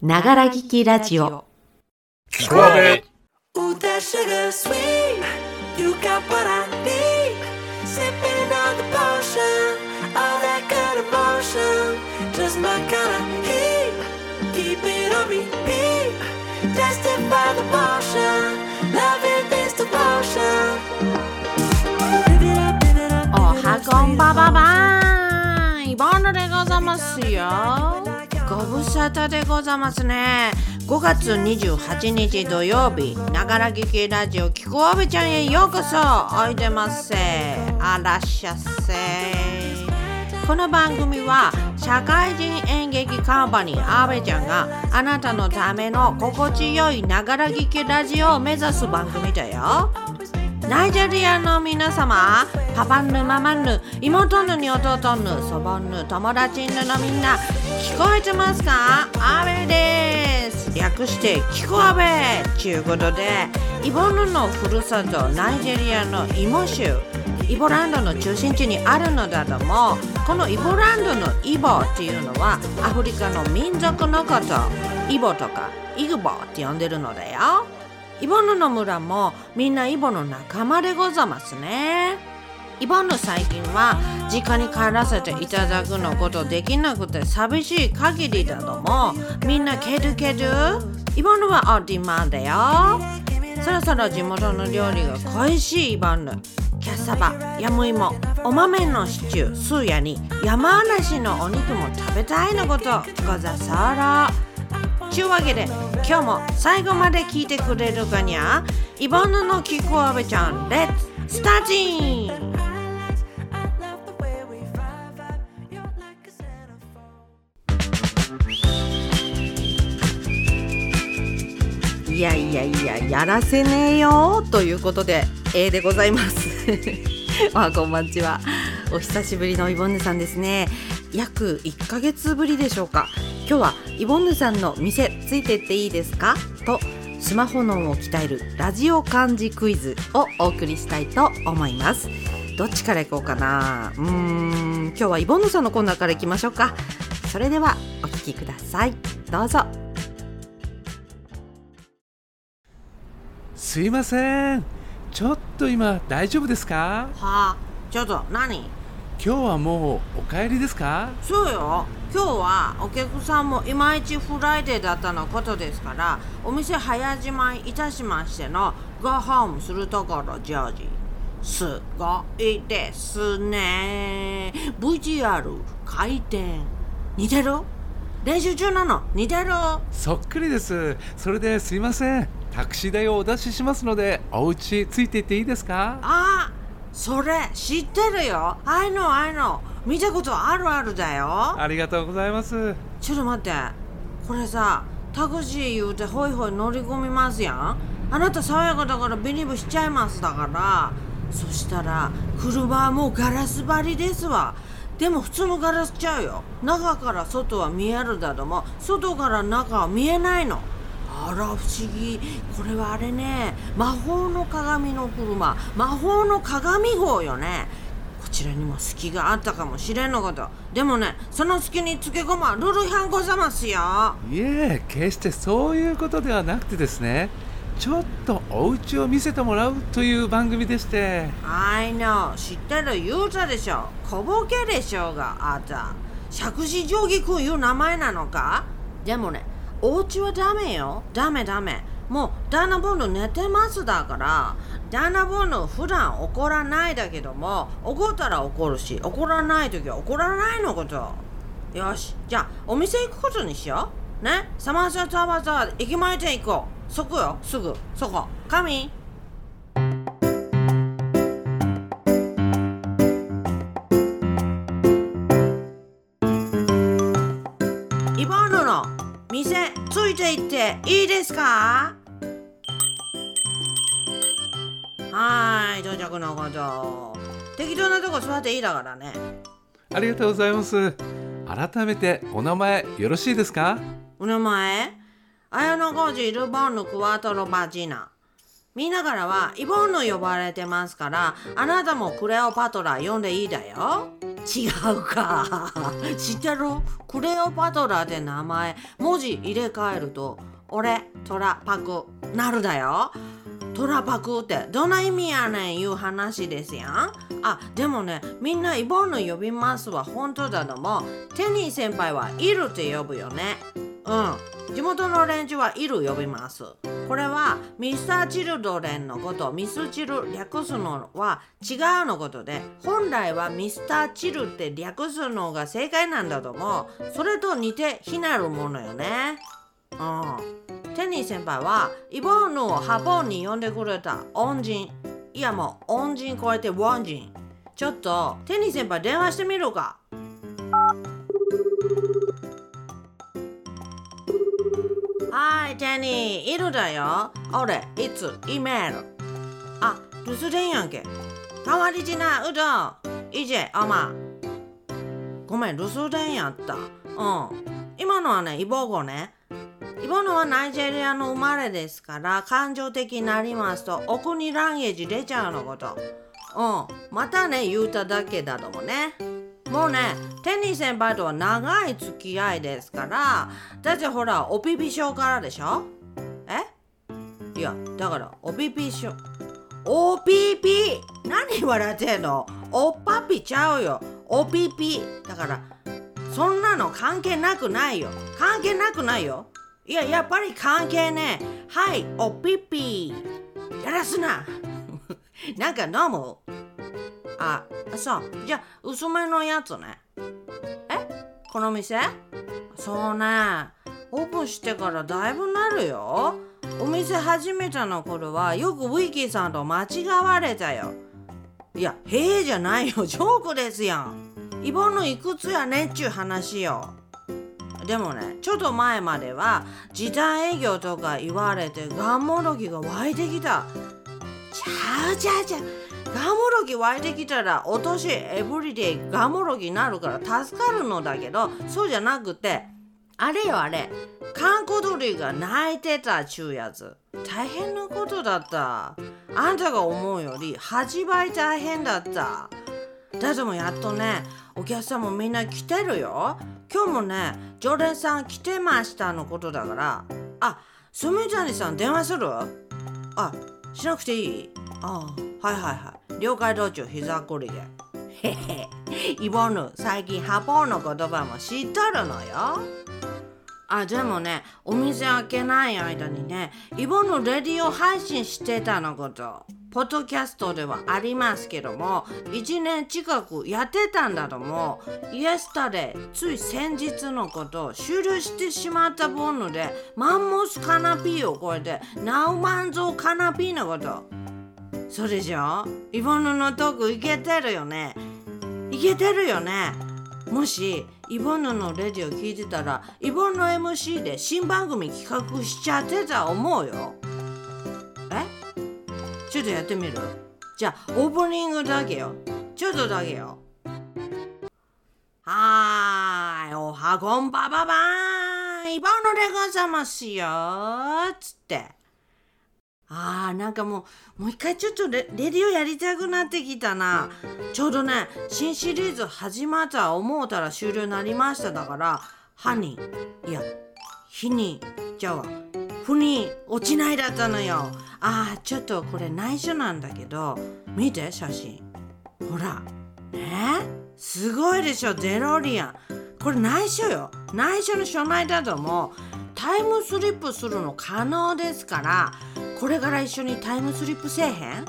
ながら聞きラジオ。でございますよ。ご無沙汰でございますね。5月28日土曜日ながら聞きラジオキコアベちゃんへようこそ。おいでませ。あらっしゃっせ。この番組は社会人演劇カンパニーアベちゃんがあなたのための心地よいながら聞きラジオを目指す番組だよ。ナイジェリアの皆様、パパンヌ、ママンヌ、妹ヌに弟ヌ、祖母ヌ、友達ヌのみんな、聞こえてますか？アベです。略して、聞こアベちゅうことで、イボヌのふるさと、ナイジェリアのイモ州、イボランドの中心地にあるのだども、このイボランドのイボっていうのは、アフリカの民族のこと、イボとかイグボって呼んでるのだよ。イボヌの村もみんなイボの仲間でございますね。イボヌ最近は実家に帰らせていただくのことできなくて寂しい限りだどもみんなケドケド？イボンヌはオーディマンだよ。そろそろ地元の料理が恋しいイボンヌ。キャッサバ、ヤムイモ、お豆のシチュー、スーヤに山梨のお肉も食べたいのことござそろ。ちゅうわけで今日も最後まで聞いてくれるかにゃイボンヌのキコアベちゃんレッツスターティンいやいやいややらせねえよということで A でございます。あこんばんちは。お久しぶりのイボンヌさんですね。約1ヶ月ぶりでしょうか。今日はイボンヌさんの店ついてっていいですか？とスマホ脳を鍛えるラジオ漢字クイズをお送りしたいと思います。どっちから行こうかな？うーん今日はイボンヌさんのコーナーから行きましょうか。それではお聞きください。どうぞ。すいません。ちょっと今大丈夫ですか？はあちょっと何？今日はもうお帰りですか？そうよ。今日はお客さんもいまいち Friday だったのことですからお店早じまいいたしましての go home するところジョージすごいですね。VTR 回転似てる？練習中なの。似てる。そっくりです。それですいません。タクシー代をお出ししますのでお家ついていっていいですか？あそれ知ってるよ。I know I know 見たことあるあるだよ。ありがとうございます。ちょっと待って。これさタクシー言うてホイホイ乗り込みますやん。あなた爽やかだからビリブしちゃいますだから。そしたら車はもうガラス張りですわでも普通のガラスちゃうよ。中から外は見えるだども外から中は見えないの。あら不思議。これはあれね。魔法の鏡の車。魔法の鏡号よね。こちらにも隙があったかもしれんのこと。でもねその隙につけ込まルルヒャンござますよ。いえ決してそういうことではなくてですね。ちょっとお家を見せてもらうという番組でして。I know. 知ってる言うたでしょ。小ボケでしょうがあん。た釈子定規くんいう名前なのか？でもねお家はダメよ。ダメダメ。もうダナボーヌ寝てますだからダナボーヌ普段怒らないだけども怒ったら怒るし怒らない時は怒らないのこと。よし。じゃあお店行くことにしよう。ね？サマーサタバザー駅前店行こう。そこよすぐ。そこ神。イボーヌの店ついて行っていいですか？はーい到着のこと。適当なとこ座っていいだからね。ありがとうございます。改めてお名前よろしいですか？お名前？綾野浩二ルボンヌクワトロバジナみんなからはイボンヌ呼ばれてますからあなたもクレオパトラ呼んでいいだよ。違うか。知ってる？クレオパトラで名前文字入れ替えると俺トラパクなるだよ。トラパクってどんな意味やねんいう話ですやん。あでもねみんなイボンヌ呼びますは本当だのもテニー先輩はいるって呼ぶよね。うん。地元の連中はいる呼びます。これはミスター・チルドレンのことミスチル略すのは違うのことで本来はミスター・チルって略すのが正解なんだと思う。それと似て非なるものよね。うん。テニー先輩はイボンヌをハポンに呼んでくれた恩人。いやもう恩人超えてウォン人。ちょっとテニー先輩電話してみるか。はい、テニー、いるだよ。俺、いつ、イメール。あ、留守電やんけ。代わりじな、うどん。いじ、おま。ごめん、留守電やった。うん。今のはね、イボゴね。イボのはナイジェリアの生まれですから、感情的になりますと、お国ランゲージ出ちゃうのこと。うん。またね、言うただけだともね。もうね、テニー先輩とは長い付き合いですから、だってほら、おピピ賞からでしょ？え？いや、だから、おピピ賞。おピピ？何笑ってんの？おっぱぴちゃうよ。おピピ。だから、そんなの関係なくないよ。関係なくないよ。いや、やっぱり関係ねえ。はい、おピピ。やらすな。なんか飲む？あ、そう。じゃあ、薄めのやつね。え？この店？そうね。オープンしてからだいぶなるよ。お店始めたの頃はよくウィキーさんと間違われたよ。いや、へえじゃないよ。ジョークですやん。イボのいくつやねっちゅう話よ。でもね、ちょっと前までは時短営業とか言われてガンモドキが湧いてきた。ちゃうちゃうちゃう。ガモロギ湧いてきたらお年エブリデイガモロギになるから助かるのだけどそうじゃなくてあれよあれ観光鳥が泣いてたちゅうやつ。大変なことだった。あんたが思うより8倍大変だった。だってもやっとねお客さんもみんな来てるよ。今日もね常連さん来てましたのことだからあスミタニさん電話する？あしなくていい？あはいはいはい。了解道中膝こりで。へ へイボヌ最近ハポーの言葉も知っとるのよ。あでもねお店開けない間にねイボヌレディオ配信してたのことポッドキャストではありますけども1年近くやってたんだともイエスタでつい先日のことを終了してしまったボンヌでマンモスカナピーを超えてナウマンゾウカナピーのこと。それじゃイボヌのトークいけてるよね？いけてるよね？もしイボヌのレディオ聞いてたらイボヌの MC で新番組企画しちゃってた思うよ。え？ちょっとやってみる？じゃあオープニングだけよ。ちょっとだけよ。はーい。おはこんばばばーん。イボヌでございますよ。つって。あーなんかもうもう一回ちょっとレレディオやりたくなってきたな。ちょうどね新シリーズ始まった思うたら終了になりましただから歯にいや日にじゃあふに落ちないだったのよ。あーちょっとこれ内緒なんだけど見て写真。ほらねすごいでしょデロリアン。これ内緒よ。内緒の書内だともタイムスリップするの可能ですからこれから一緒にタイムスリップせえへん？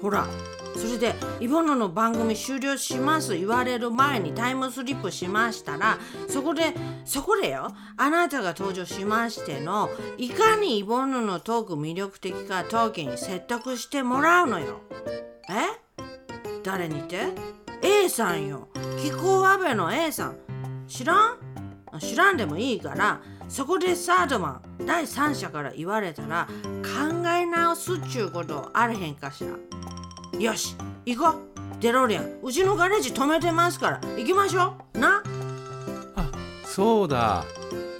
ほらそれでイボノの番組終了します。言われる前にタイムスリップしましたらそこでそこでよあなたが登場しましてのいかにイボノのトーク魅力的かトークに説得してもらうのよ。え？誰にて？A さんよ。気候アベの A さん。知らん？知らんでもいいからそこでサードマン第三者から言われたら考え直すっちゅうことあれへんかしら。よし行こう。デロリアンうちのガレージ止めてますから行きましょう。な？あそうだ。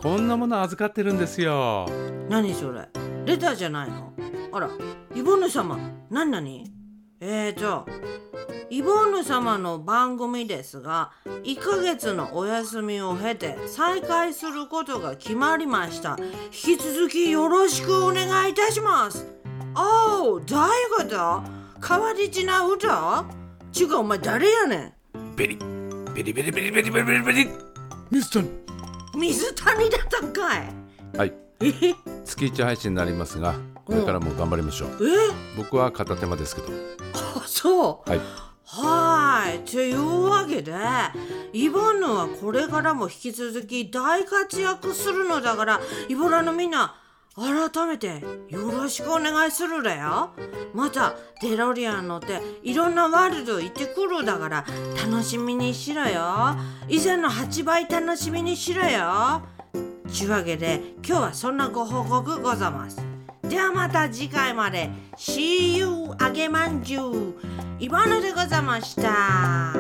こんなもの預かってるんですよ。何それ？レターじゃないの？あらイボンヌ様何何えーとイボンヌ様の番組ですが1ヶ月のお休みを経て再開することが決まりました。引き続きよろしくお願いいたします。おおどういうこと変わりちな歌ちゅうかお前誰やねベリベリベリベリベリベリベリベリミスターん水谷だったんかい。はい。え？月1配信になりますがこれからも頑張りましょう。え？僕は片手間ですけど。あそうはいはーい。というわけで、イボンヌはこれからも引き続き大活躍するのだから、イボラのみんな、改めてよろしくお願いするだよ。また、デロリアン乗っていろんなワールド行ってくるだから、楽しみにしろよ。以前の8倍楽しみにしろよ。ちゅうわけで、今日はそんなご報告ございます。ではまた次回まで See you あげまんじゅうイバヌでございました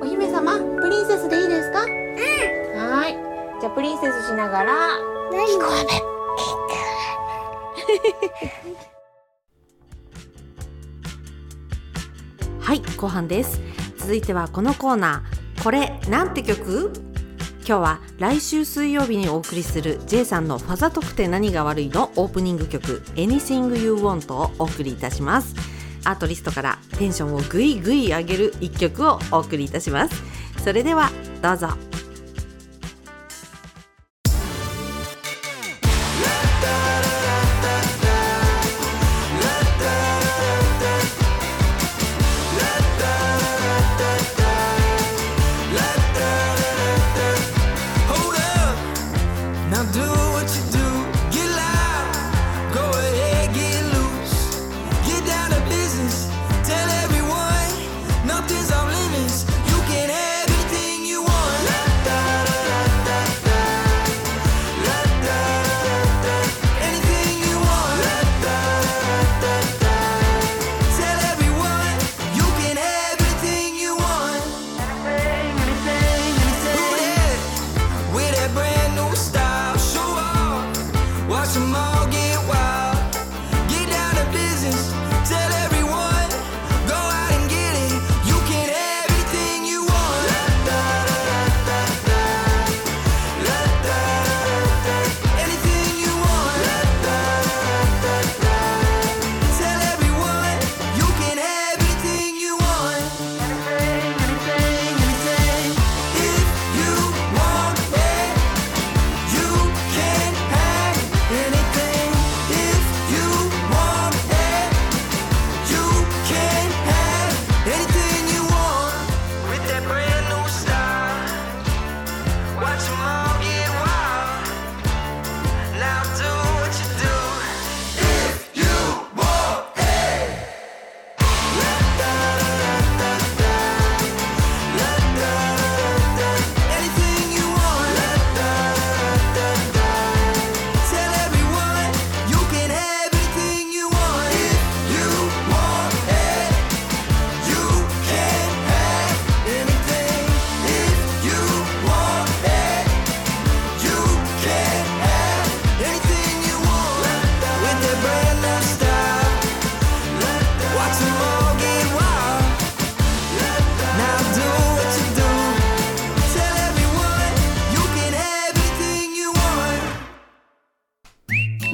お姫様、プリンセスでいいですか？うん。はーい。じゃあプリンセスしながら。聞こ はい後半です続いてはこのコーナー。これなんて曲？今日は来週水曜日にお送りする J さんのファザ特典何が悪いの？オープニング曲 Anything You Want をお送りいたします。アートリストからテンションをぐいぐい上げる一曲をお送りいたします。それではどうぞ。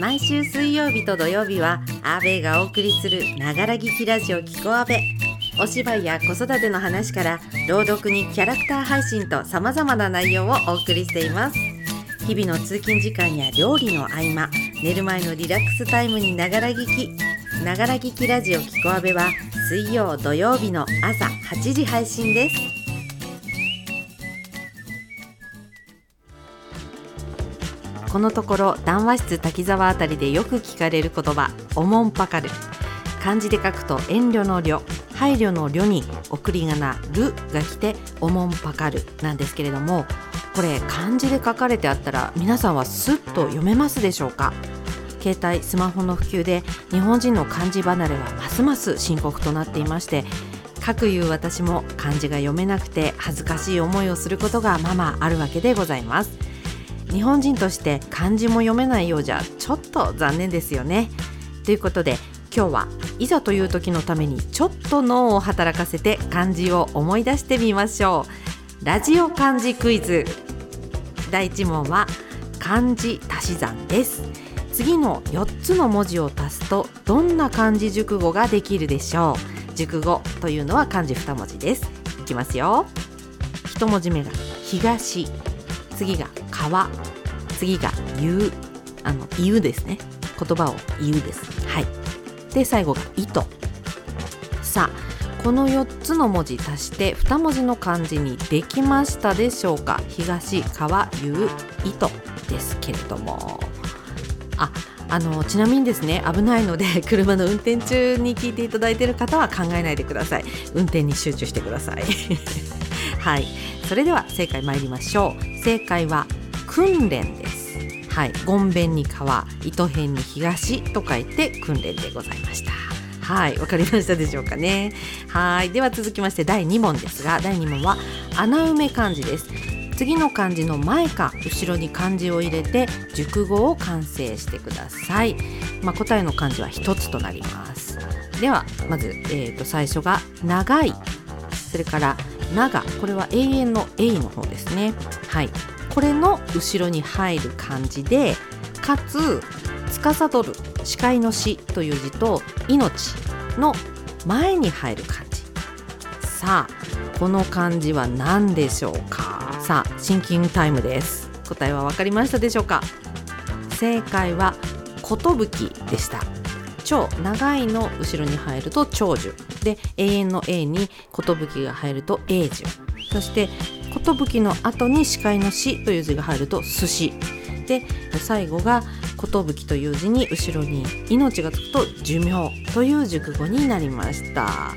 毎週水曜日と土曜日はアーベイがお送りするながら聞きラジオキコアベお芝居や子育ての話から朗読にキャラクター配信と様々な内容をお送りしています。日々の通勤時間や料理の合間寝る前のリラックスタイムにながら聞きながら聞きラジオキコアベは水曜土曜日の朝8時配信です。このところ談話室滝沢あたりでよく聞かれる言葉「おもんぱかる」漢字で書くと遠慮の慮配慮の慮に送り仮名「る」が来て「おもんぱかる」なんですけれどもこれ漢字で書かれてあったら皆さんはスッと読めますでしょうか？携帯スマホの普及で日本人の漢字離れはますます深刻となっていましてかくいう私も漢字が読めなくて恥ずかしい思いをすることがままあるわけでございます。日本人として漢字も読めないようじゃちょっと残念ですよね。ということで今日はいざという時のためにちょっと脳を働かせて漢字を思い出してみましょう。ラジオ漢字クイズ。第1問は漢字足し算です。次の4つの文字を足すとどんな漢字熟語ができるでしょう。熟語というのは漢字2文字です。いきますよ。1文字目が東。次川。次が言う。あの言うですね。言葉を言うです。はい。で最後が糸さあこの4つの文字足して2文字の漢字にできましたでしょうか？東川言う糸ですけれども。ああのちなみにですね危ないので 車の運転中に聞いていただいている方は考えないでください。運転に集中してください。はい。それでは正解参りましょう。正解は訓練です。はい。ごんべんに川糸辺に東と書いて訓練でございました。はい。わかりましたでしょうかね。はい。では続きまして第2問ですが第2問は穴埋め漢字です。次の漢字の前か後ろに漢字を入れて熟語を完成してください、まあ、答えの漢字は1つとなります。ではまず、えー、と最初が長い。それから長。これは永遠の永の方ですね。はい。これの後ろに入る漢字でかつ司る視界の死という字と命の前に入る漢字。さあこの漢字は何でしょうか？さあシンキングタイムです。答えは分かりましたでしょうか？正解は寿でした。超長いの後ろに入ると長寿。で永遠の A に寿が入ると永寿。そして寿の後に視界の死という字が入ると寿司。で最後が寿という字に後ろに命がつくと寿命という熟語になりました。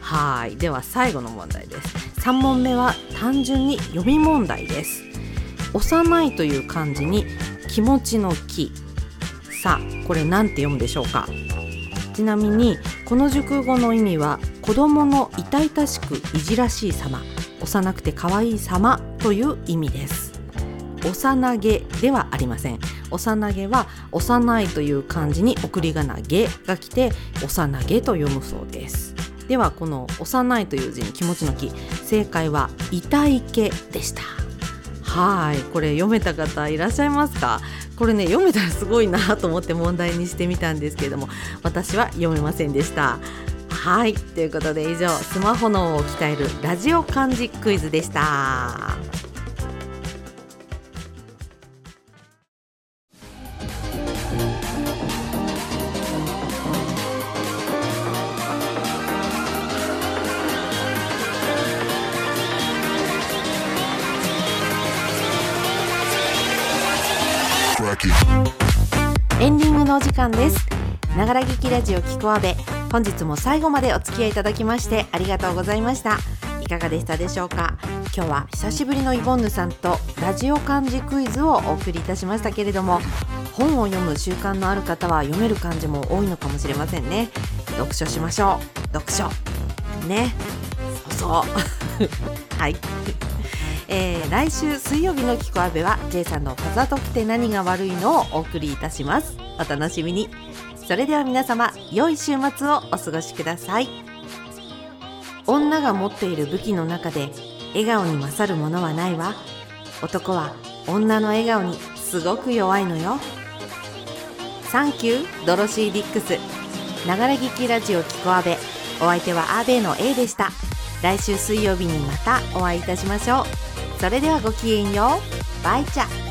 はい。では最後の問題です。3問目は単純に読み問題です。幼いという漢字に気持ちの気さあこれ何て読むでしょうか？ちなみにこの熟語の意味は子供の痛々しくいじらしい様。幼くて可愛い様という意味です。幼げではありません。幼げは幼いという漢字に送り仮名げが来て幼げと読むそうです。ではこの幼いという字に気持ちの気正解は痛いけでした。はい。これ読めた方いらっしゃいますか？これね読めたらすごいなと思って問題にしてみたんですけれども私は読めませんでした。はいということで以上スマホ脳を鍛えるラジオ漢字クイズでした。エンディングのお時間です。ながら劇ラジオキコアベ本日も最後までお付き合いいただきましてありがとうございました。いかがでしたでしょうか？今日は久しぶりのイボンヌさんとラジオ漢字クイズをお送りいたしましたけれども本を読む習慣のある方は読める漢字も多いのかもしれませんね。読書しましょう。読書。ね。そうそう。はい。えー、来週水曜日のキコアベは J さんのファザときて何が悪いのをお送りいたします。お楽しみに。それでは皆様良い週末をお過ごしください。女が持っている武器の中で笑顔に勝るものはないわ。男は女の笑顔にすごく弱いのよ。サンキュードロシー・ディックス。ながら聞きラジオキコアベお相手はアーベイの A でした。来週水曜日にまたお会いいたしましょう。それではごきげんよう。バイチャ。